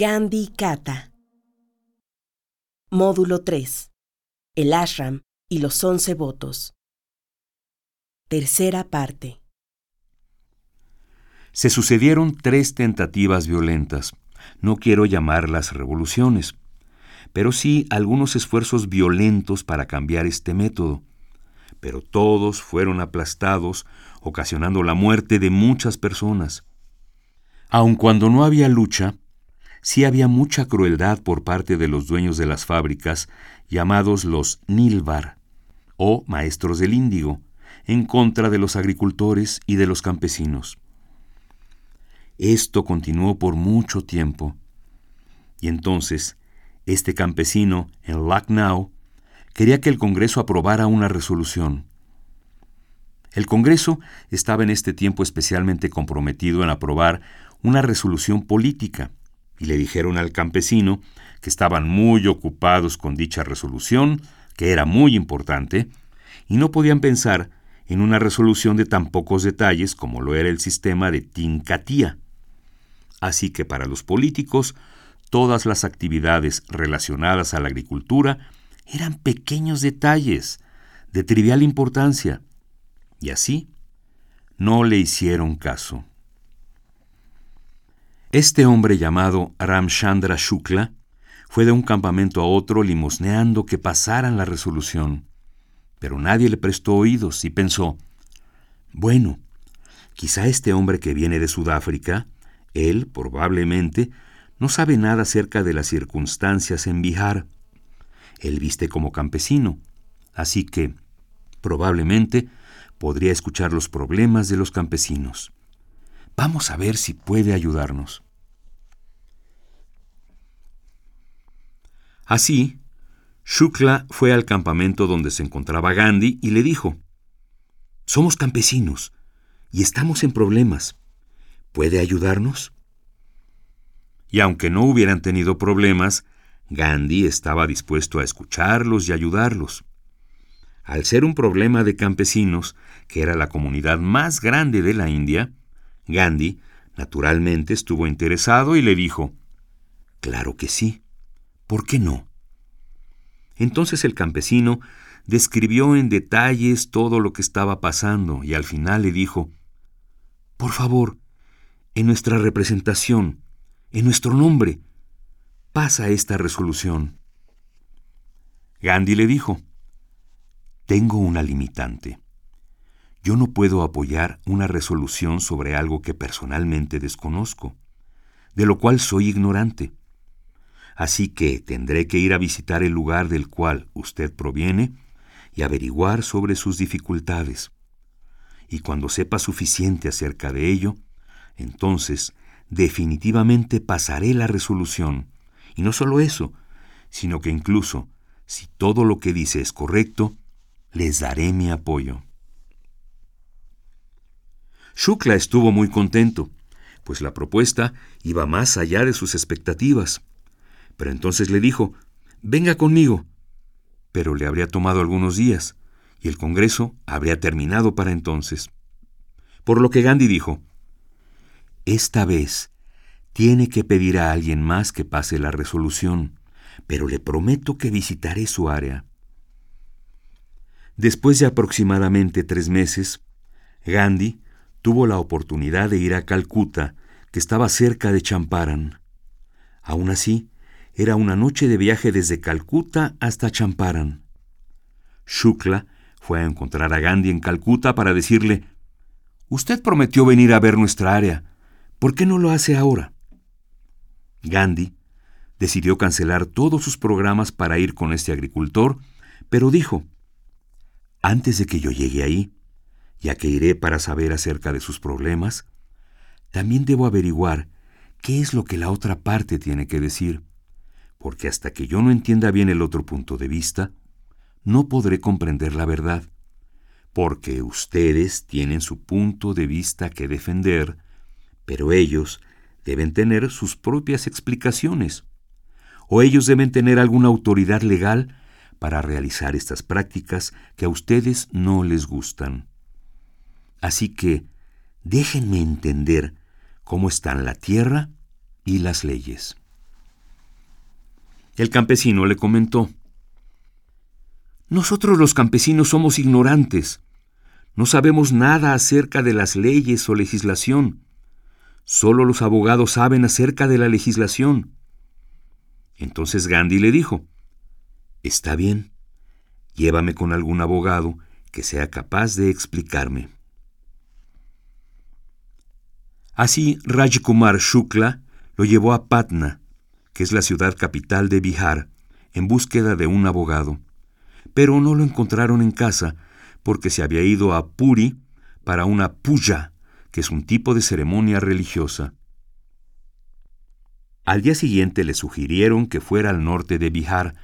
Gandhi Kata. Módulo 3. El ashram y los once votos. Tercera parte. Se sucedieron tres tentativas violentas. No quiero llamarlas revoluciones, pero sí algunos esfuerzos violentos para cambiar este método. Pero todos fueron aplastados, ocasionando la muerte de muchas personas. Aun cuando no había lucha, sí había mucha crueldad por parte de los dueños de las fábricas, llamados los Nilvar, o maestros del índigo, en contra de los agricultores y de los campesinos. Esto continuó por mucho tiempo. Y entonces, este campesino, en Lucknow, quería que el Congreso aprobara una resolución. El Congreso estaba en este tiempo especialmente comprometido en aprobar una resolución política, y le dijeron al campesino que estaban muy ocupados con dicha resolución, que era muy importante, y no podían pensar en una resolución de tan pocos detalles como lo era el sistema de Tincatía. Así que para los políticos, todas las actividades relacionadas a la agricultura eran pequeños detalles de trivial importancia, y así no le hicieron caso. Este hombre llamado Ramchandra Shukla fue de un campamento a otro limosneando que pasaran la resolución. Pero nadie le prestó oídos y pensó, bueno, quizá este hombre que viene de Sudáfrica, él probablemente no sabe nada acerca de las circunstancias en Bihar. Él viste como campesino, así que probablemente podría escuchar los problemas de los campesinos. Vamos a ver si puede ayudarnos. Así, Shukla fue al campamento donde se encontraba Gandhi y le dijo, Somos campesinos y estamos en problemas. ¿Puede ayudarnos? Y aunque no hubieran tenido problemas, Gandhi estaba dispuesto a escucharlos y ayudarlos. Al ser un problema de campesinos, que era la comunidad más grande de la India, Gandhi, naturalmente, estuvo interesado y le dijo, Claro que sí. ¿Por qué no? Entonces el campesino describió en detalles todo lo que estaba pasando y al final le dijo, Por favor, en nuestra representación, en nuestro nombre, pasa esta resolución. Gandhi le dijo, Tengo una limitante. Yo no puedo apoyar una resolución sobre algo que personalmente desconozco, de lo cual soy ignorante. Así que tendré que ir a visitar el lugar del cual usted proviene y averiguar sobre sus dificultades. Y cuando sepa suficiente acerca de ello, entonces definitivamente pasaré la resolución. Y no solo eso, sino que incluso, si todo lo que dice es correcto, les daré mi apoyo. Shukla estuvo muy contento, pues la propuesta iba más allá de sus expectativas. Pero entonces le dijo, venga conmigo. Pero le habría tomado algunos días, y el Congreso habría terminado para entonces. Por lo que Gandhi dijo, esta vez tiene que pedir a alguien más que pase la resolución, pero le prometo que visitaré su área. Después de aproximadamente tres meses, Gandhi tuvo la oportunidad de ir a Calcuta, que estaba cerca de Champaran. Aún así, era una noche de viaje desde Calcuta hasta Champaran. Shukla fue a encontrar a Gandhi en Calcuta para decirle, Usted prometió venir a ver nuestra área. ¿Por qué no lo hace ahora? Gandhi decidió cancelar todos sus programas para ir con este agricultor, pero dijo, antes de que yo llegue ahí, ya que iré para saber acerca de sus problemas, también debo averiguar qué es lo que la otra parte tiene que decir, porque hasta que yo no entienda bien el otro punto de vista, no podré comprender la verdad, porque ustedes tienen su punto de vista que defender, pero ellos deben tener sus propias explicaciones, o ellos deben tener alguna autoridad legal para realizar estas prácticas que a ustedes no les gustan. Así que déjenme entender cómo están la tierra y las leyes. El campesino le comentó, Nosotros los campesinos somos ignorantes. No sabemos nada acerca de las leyes o legislación. Solo los abogados saben acerca de la legislación. Entonces Gandhi le dijo, Está bien, llévame con algún abogado que sea capaz de explicarme. Así Rajkumar Shukla lo llevó a Patna, que es la ciudad capital de Bihar, en búsqueda de un abogado. Pero no lo encontraron en casa porque se había ido a Puri para una puja, que es un tipo de ceremonia religiosa. Al día siguiente le sugirieron que fuera al norte de Bihar,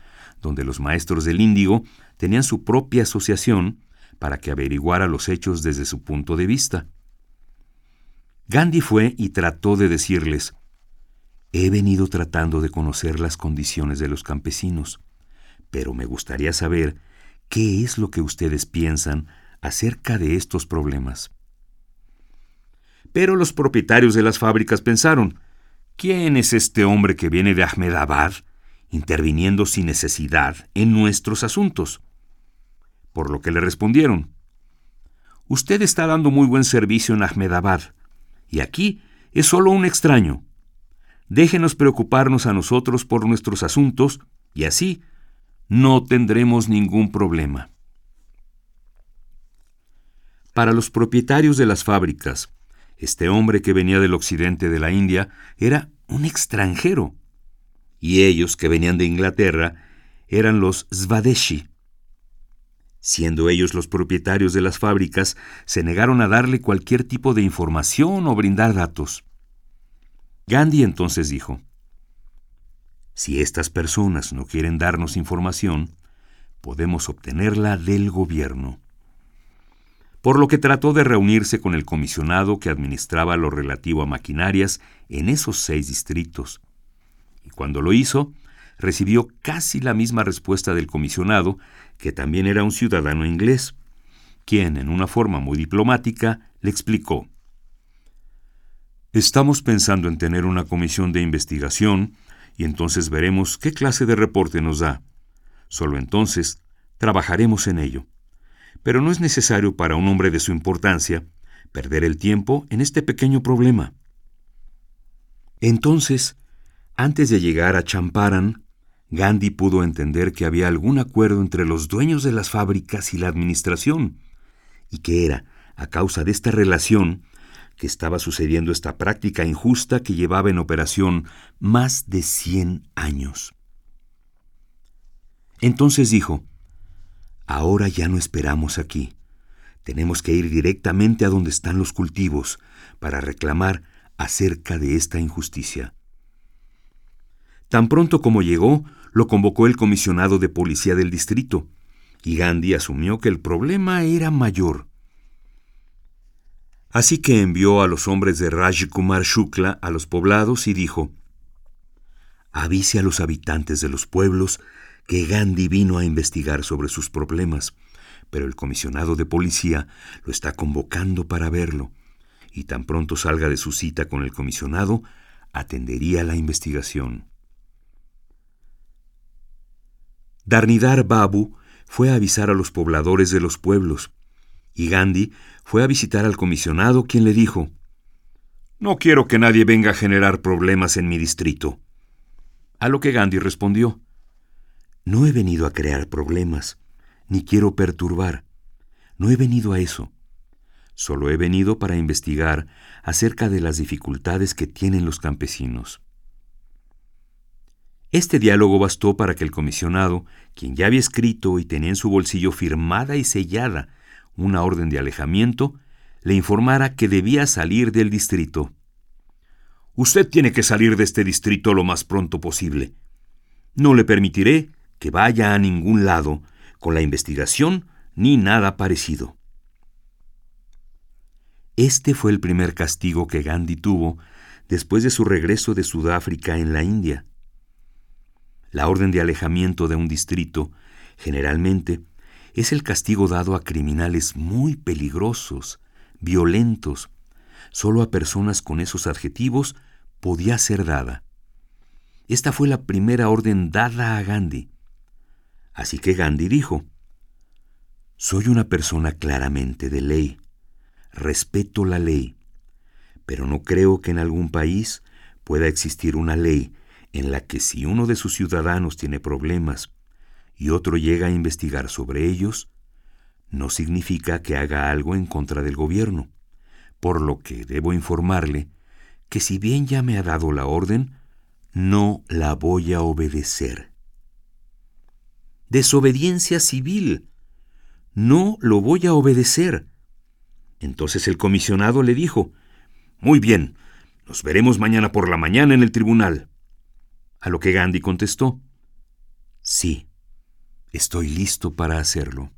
donde los maestros del índigo tenían su propia asociación para que averiguara los hechos desde su punto de vista. Gandhi fue y trató de decirles, He venido tratando de conocer las condiciones de los campesinos, pero me gustaría saber qué es lo que ustedes piensan acerca de estos problemas. Pero los propietarios de las fábricas pensaron, ¿quién es este hombre que viene de Ahmedabad interviniendo sin necesidad en nuestros asuntos? Por lo que le respondieron, Usted está dando muy buen servicio en Ahmedabad, y aquí es solo un extraño. Déjenos preocuparnos a nosotros por nuestros asuntos, y así no tendremos ningún problema. Para los propietarios de las fábricas, este hombre que venía del occidente de la India era un extranjero, y ellos que venían de Inglaterra eran los Svadeshi. Siendo ellos los propietarios de las fábricas, se negaron a darle cualquier tipo de información o brindar datos. Gandhi entonces dijo, Si estas personas no quieren darnos información, podemos obtenerla del gobierno por lo que trató de reunirse con el comisionado que administraba lo relativo a maquinarias en esos seis distritos. Y cuando lo hizo, recibió casi la misma respuesta del comisionado, que también era un ciudadano inglés, quien, en una forma muy diplomática, le explicó Estamos pensando en tener una comisión de investigación y entonces veremos qué clase de reporte nos da. Solo entonces trabajaremos en ello pero no es necesario para un hombre de su importancia perder el tiempo en este pequeño problema. Entonces, antes de llegar a Champaran, Gandhi pudo entender que había algún acuerdo entre los dueños de las fábricas y la administración, y que era, a causa de esta relación, que estaba sucediendo esta práctica injusta que llevaba en operación más de cien años. Entonces dijo, Ahora ya no esperamos aquí. Tenemos que ir directamente a donde están los cultivos para reclamar acerca de esta injusticia. Tan pronto como llegó, lo convocó el comisionado de policía del distrito, y Gandhi asumió que el problema era mayor. Así que envió a los hombres de Raj Kumar Shukla a los poblados y dijo, Avise a los habitantes de los pueblos que Gandhi vino a investigar sobre sus problemas, pero el comisionado de policía lo está convocando para verlo, y tan pronto salga de su cita con el comisionado, atendería la investigación. Darnidar Babu fue a avisar a los pobladores de los pueblos, y Gandhi fue a visitar al comisionado, quien le dijo, No quiero que nadie venga a generar problemas en mi distrito. A lo que Gandhi respondió, no he venido a crear problemas, ni quiero perturbar. No he venido a eso. Solo he venido para investigar acerca de las dificultades que tienen los campesinos. Este diálogo bastó para que el comisionado, quien ya había escrito y tenía en su bolsillo firmada y sellada una orden de alejamiento, le informara que debía salir del distrito. Usted tiene que salir de este distrito lo más pronto posible. No le permitiré que vaya a ningún lado con la investigación ni nada parecido. Este fue el primer castigo que Gandhi tuvo después de su regreso de Sudáfrica en la India. La orden de alejamiento de un distrito, generalmente, es el castigo dado a criminales muy peligrosos, violentos. Solo a personas con esos adjetivos podía ser dada. Esta fue la primera orden dada a Gandhi. Así que Gandhi dijo, Soy una persona claramente de ley, respeto la ley, pero no creo que en algún país pueda existir una ley en la que si uno de sus ciudadanos tiene problemas y otro llega a investigar sobre ellos, no significa que haga algo en contra del gobierno, por lo que debo informarle que si bien ya me ha dado la orden, no la voy a obedecer. Desobediencia civil. No lo voy a obedecer. Entonces el comisionado le dijo, Muy bien, nos veremos mañana por la mañana en el tribunal. A lo que Gandhi contestó, Sí, estoy listo para hacerlo.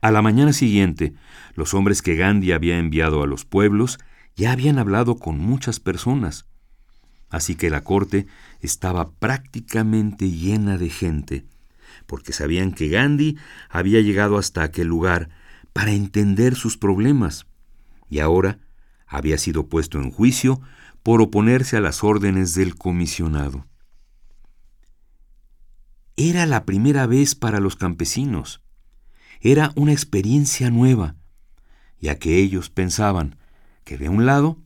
A la mañana siguiente, los hombres que Gandhi había enviado a los pueblos ya habían hablado con muchas personas. Así que la corte estaba prácticamente llena de gente, porque sabían que Gandhi había llegado hasta aquel lugar para entender sus problemas, y ahora había sido puesto en juicio por oponerse a las órdenes del comisionado. Era la primera vez para los campesinos. Era una experiencia nueva, ya que ellos pensaban que de un lado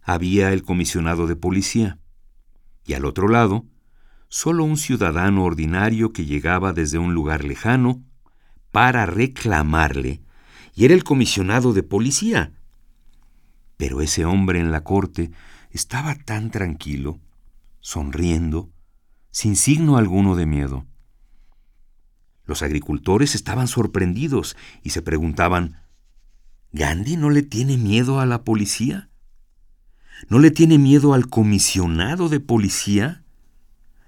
había el comisionado de policía y al otro lado solo un ciudadano ordinario que llegaba desde un lugar lejano para reclamarle y era el comisionado de policía. Pero ese hombre en la corte estaba tan tranquilo, sonriendo, sin signo alguno de miedo. Los agricultores estaban sorprendidos y se preguntaban, ¿Gandhi no le tiene miedo a la policía? ¿No le tiene miedo al comisionado de policía?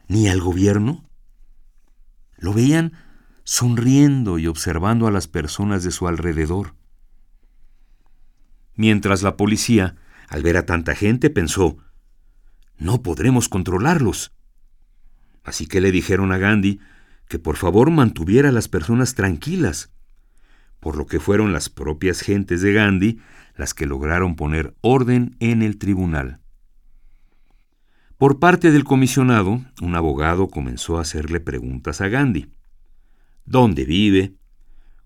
¿Ni al gobierno? Lo veían sonriendo y observando a las personas de su alrededor. Mientras la policía, al ver a tanta gente, pensó, no podremos controlarlos. Así que le dijeron a Gandhi que por favor mantuviera a las personas tranquilas, por lo que fueron las propias gentes de Gandhi las que lograron poner orden en el tribunal. Por parte del comisionado, un abogado comenzó a hacerle preguntas a Gandhi. ¿Dónde vive?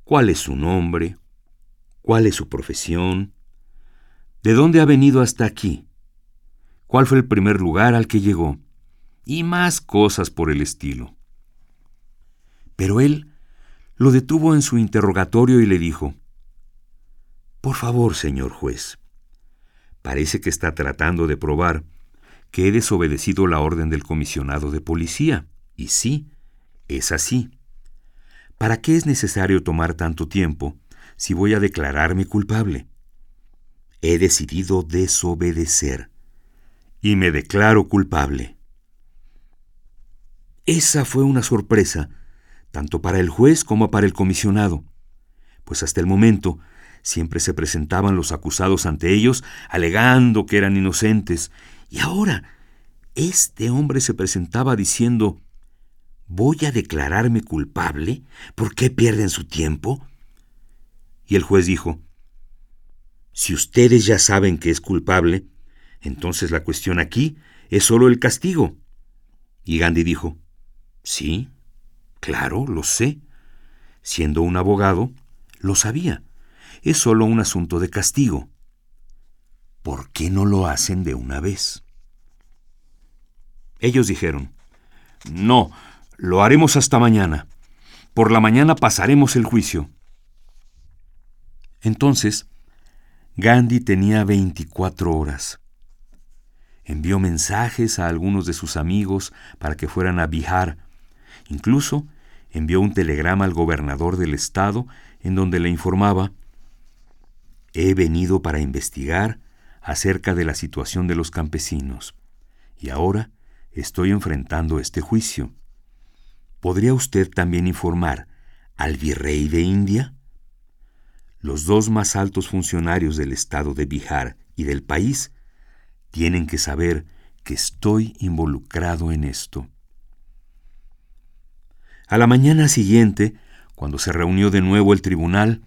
¿Cuál es su nombre? ¿Cuál es su profesión? ¿De dónde ha venido hasta aquí? ¿Cuál fue el primer lugar al que llegó? Y más cosas por el estilo. Pero él lo detuvo en su interrogatorio y le dijo, Por favor, señor juez, parece que está tratando de probar que he desobedecido la orden del comisionado de policía. Y sí, es así. ¿Para qué es necesario tomar tanto tiempo si voy a declararme culpable? He decidido desobedecer y me declaro culpable. Esa fue una sorpresa tanto para el juez como para el comisionado, pues hasta el momento siempre se presentaban los acusados ante ellos alegando que eran inocentes, y ahora este hombre se presentaba diciendo, ¿voy a declararme culpable? ¿Por qué pierden su tiempo? Y el juez dijo, si ustedes ya saben que es culpable, entonces la cuestión aquí es solo el castigo. Y Gandhi dijo, sí, Claro, lo sé. Siendo un abogado, lo sabía. Es solo un asunto de castigo. ¿Por qué no lo hacen de una vez? Ellos dijeron, No, lo haremos hasta mañana. Por la mañana pasaremos el juicio. Entonces, Gandhi tenía 24 horas. Envió mensajes a algunos de sus amigos para que fueran a Bihar Incluso envió un telegrama al gobernador del estado en donde le informaba, He venido para investigar acerca de la situación de los campesinos y ahora estoy enfrentando este juicio. ¿Podría usted también informar al virrey de India? Los dos más altos funcionarios del estado de Bihar y del país tienen que saber que estoy involucrado en esto. A la mañana siguiente, cuando se reunió de nuevo el tribunal,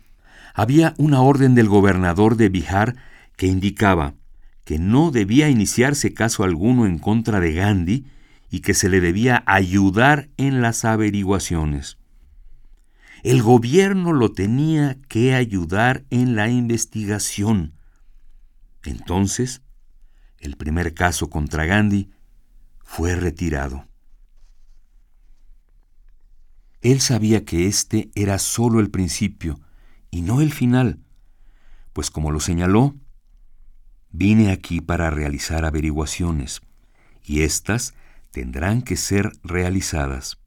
había una orden del gobernador de Bihar que indicaba que no debía iniciarse caso alguno en contra de Gandhi y que se le debía ayudar en las averiguaciones. El gobierno lo tenía que ayudar en la investigación. Entonces, el primer caso contra Gandhi fue retirado. Él sabía que este era solo el principio y no el final, pues como lo señaló, vine aquí para realizar averiguaciones, y éstas tendrán que ser realizadas.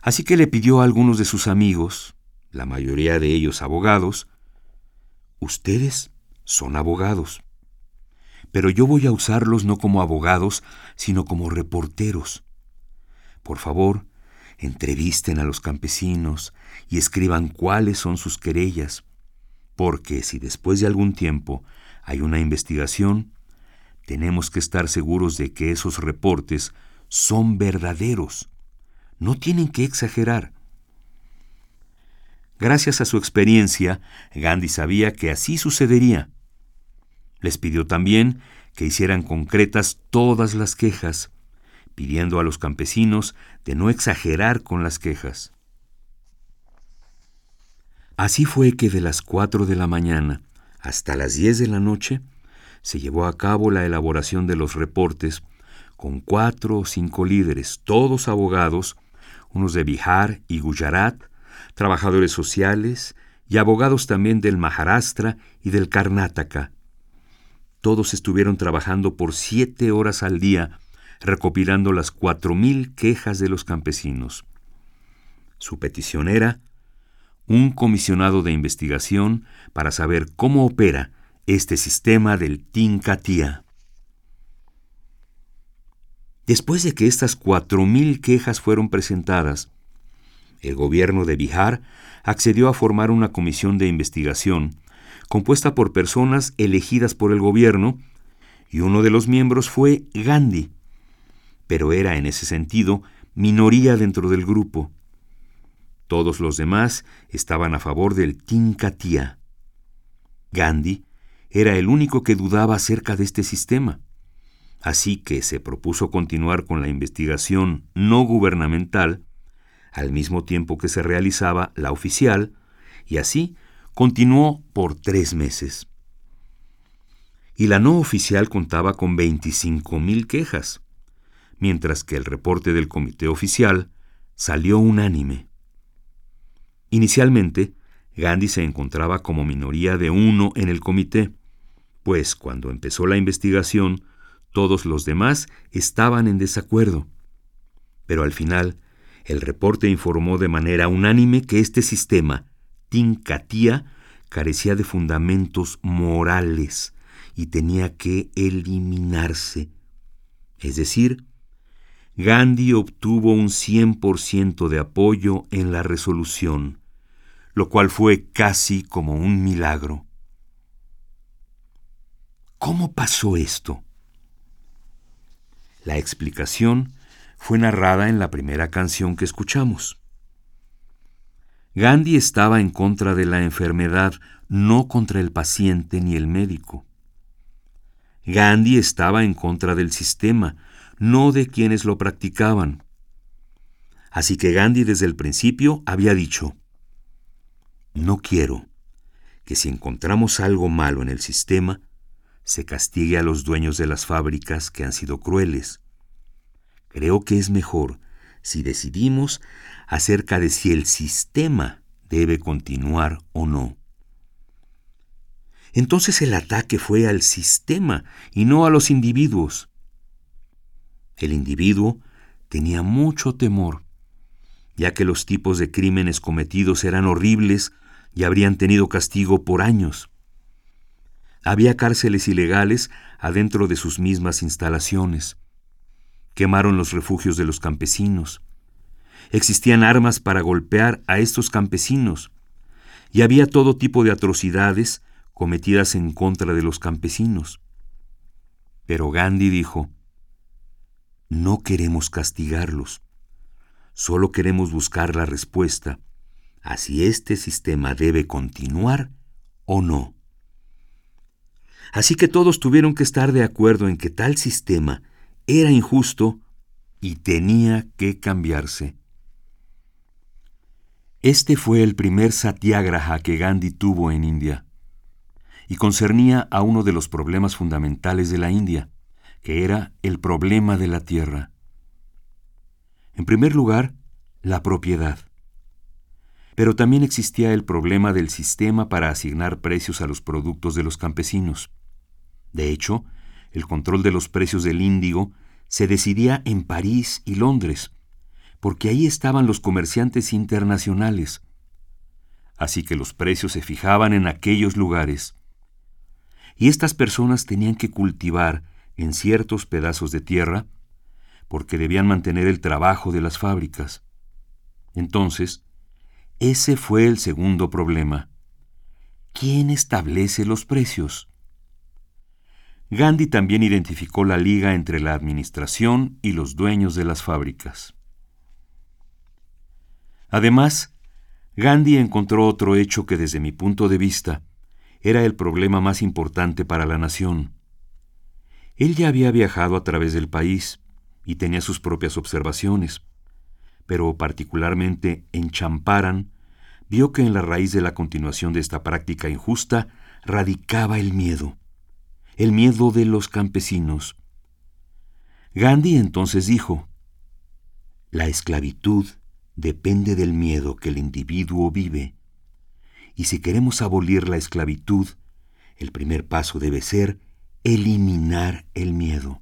Así que le pidió a algunos de sus amigos, la mayoría de ellos abogados, Ustedes son abogados, pero yo voy a usarlos no como abogados, sino como reporteros. Por favor, entrevisten a los campesinos y escriban cuáles son sus querellas, porque si después de algún tiempo hay una investigación, tenemos que estar seguros de que esos reportes son verdaderos. No tienen que exagerar. Gracias a su experiencia, Gandhi sabía que así sucedería. Les pidió también que hicieran concretas todas las quejas, pidiendo a los campesinos de no exagerar con las quejas. Así fue que de las cuatro de la mañana hasta las diez de la noche se llevó a cabo la elaboración de los reportes con cuatro o cinco líderes, todos abogados, unos de Bihar y Gujarat, trabajadores sociales y abogados también del Maharashtra y del Karnataka. Todos estuvieron trabajando por siete horas al día recopilando las cuatro mil quejas de los campesinos. Su petición era un comisionado de investigación para saber cómo opera este sistema del Tincatia. Después de que estas cuatro mil quejas fueron presentadas, el gobierno de Bihar accedió a formar una comisión de investigación compuesta por personas elegidas por el gobierno, y uno de los miembros fue Gandhi, pero era en ese sentido minoría dentro del grupo. Todos los demás estaban a favor del Tinkatia. Gandhi era el único que dudaba acerca de este sistema. Así que se propuso continuar con la investigación no gubernamental al mismo tiempo que se realizaba la oficial, y así continuó por tres meses. Y la no oficial contaba con 25.000 quejas mientras que el reporte del comité oficial salió unánime. Inicialmente, Gandhi se encontraba como minoría de uno en el comité, pues cuando empezó la investigación, todos los demás estaban en desacuerdo. Pero al final, el reporte informó de manera unánime que este sistema, Tincatia, carecía de fundamentos morales y tenía que eliminarse. Es decir, Gandhi obtuvo un 100% de apoyo en la resolución, lo cual fue casi como un milagro. ¿Cómo pasó esto? La explicación fue narrada en la primera canción que escuchamos. Gandhi estaba en contra de la enfermedad, no contra el paciente ni el médico. Gandhi estaba en contra del sistema, no de quienes lo practicaban. Así que Gandhi desde el principio había dicho, no quiero que si encontramos algo malo en el sistema, se castigue a los dueños de las fábricas que han sido crueles. Creo que es mejor si decidimos acerca de si el sistema debe continuar o no. Entonces el ataque fue al sistema y no a los individuos. El individuo tenía mucho temor, ya que los tipos de crímenes cometidos eran horribles y habrían tenido castigo por años. Había cárceles ilegales adentro de sus mismas instalaciones. Quemaron los refugios de los campesinos. Existían armas para golpear a estos campesinos. Y había todo tipo de atrocidades cometidas en contra de los campesinos. Pero Gandhi dijo, no queremos castigarlos, solo queremos buscar la respuesta a si este sistema debe continuar o no. Así que todos tuvieron que estar de acuerdo en que tal sistema era injusto y tenía que cambiarse. Este fue el primer satyagraha que Gandhi tuvo en India y concernía a uno de los problemas fundamentales de la India, que era el problema de la tierra. En primer lugar, la propiedad. Pero también existía el problema del sistema para asignar precios a los productos de los campesinos. De hecho, el control de los precios del índigo se decidía en París y Londres, porque ahí estaban los comerciantes internacionales. Así que los precios se fijaban en aquellos lugares. Y estas personas tenían que cultivar en ciertos pedazos de tierra, porque debían mantener el trabajo de las fábricas. Entonces, ese fue el segundo problema. ¿Quién establece los precios? Gandhi también identificó la liga entre la administración y los dueños de las fábricas. Además, Gandhi encontró otro hecho que desde mi punto de vista era el problema más importante para la nación. Él ya había viajado a través del país y tenía sus propias observaciones, pero particularmente en Champaran vio que en la raíz de la continuación de esta práctica injusta radicaba el miedo el miedo de los campesinos. Gandhi entonces dijo, La esclavitud depende del miedo que el individuo vive, y si queremos abolir la esclavitud, el primer paso debe ser eliminar el miedo.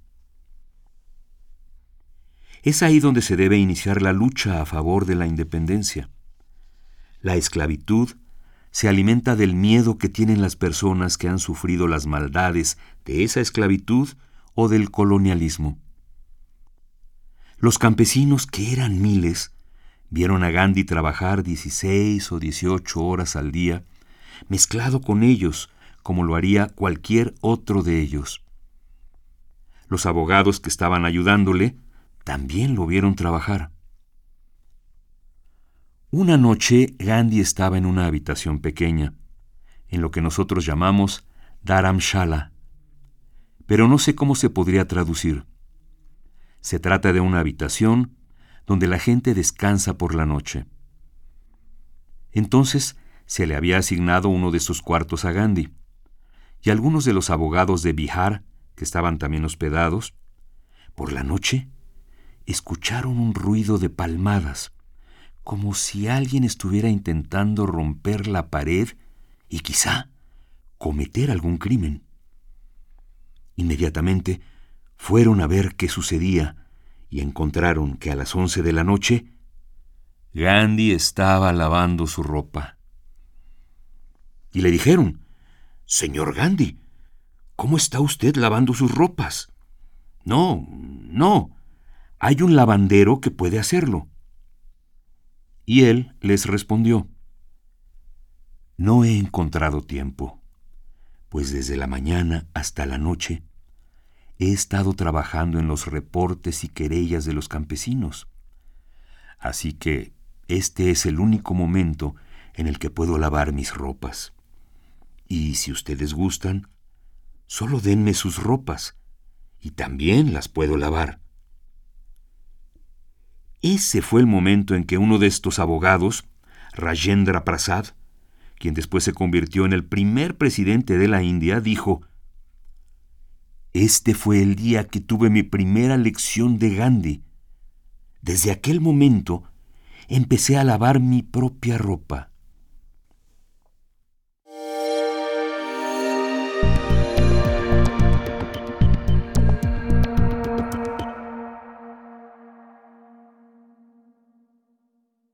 Es ahí donde se debe iniciar la lucha a favor de la independencia. La esclavitud se alimenta del miedo que tienen las personas que han sufrido las maldades de esa esclavitud o del colonialismo. Los campesinos, que eran miles, vieron a Gandhi trabajar 16 o 18 horas al día, mezclado con ellos, como lo haría cualquier otro de ellos. Los abogados que estaban ayudándole también lo vieron trabajar. Una noche Gandhi estaba en una habitación pequeña, en lo que nosotros llamamos Dharamshala, pero no sé cómo se podría traducir. Se trata de una habitación donde la gente descansa por la noche. Entonces se le había asignado uno de sus cuartos a Gandhi, y algunos de los abogados de Bihar, que estaban también hospedados, por la noche escucharon un ruido de palmadas como si alguien estuviera intentando romper la pared y quizá cometer algún crimen. Inmediatamente fueron a ver qué sucedía y encontraron que a las once de la noche Gandhi estaba lavando su ropa. Y le dijeron, Señor Gandhi, ¿cómo está usted lavando sus ropas? No, no, hay un lavandero que puede hacerlo. Y él les respondió, No he encontrado tiempo, pues desde la mañana hasta la noche he estado trabajando en los reportes y querellas de los campesinos. Así que este es el único momento en el que puedo lavar mis ropas. Y si ustedes gustan, solo denme sus ropas, y también las puedo lavar. Ese fue el momento en que uno de estos abogados, Rajendra Prasad, quien después se convirtió en el primer presidente de la India, dijo, Este fue el día que tuve mi primera lección de Gandhi. Desde aquel momento empecé a lavar mi propia ropa.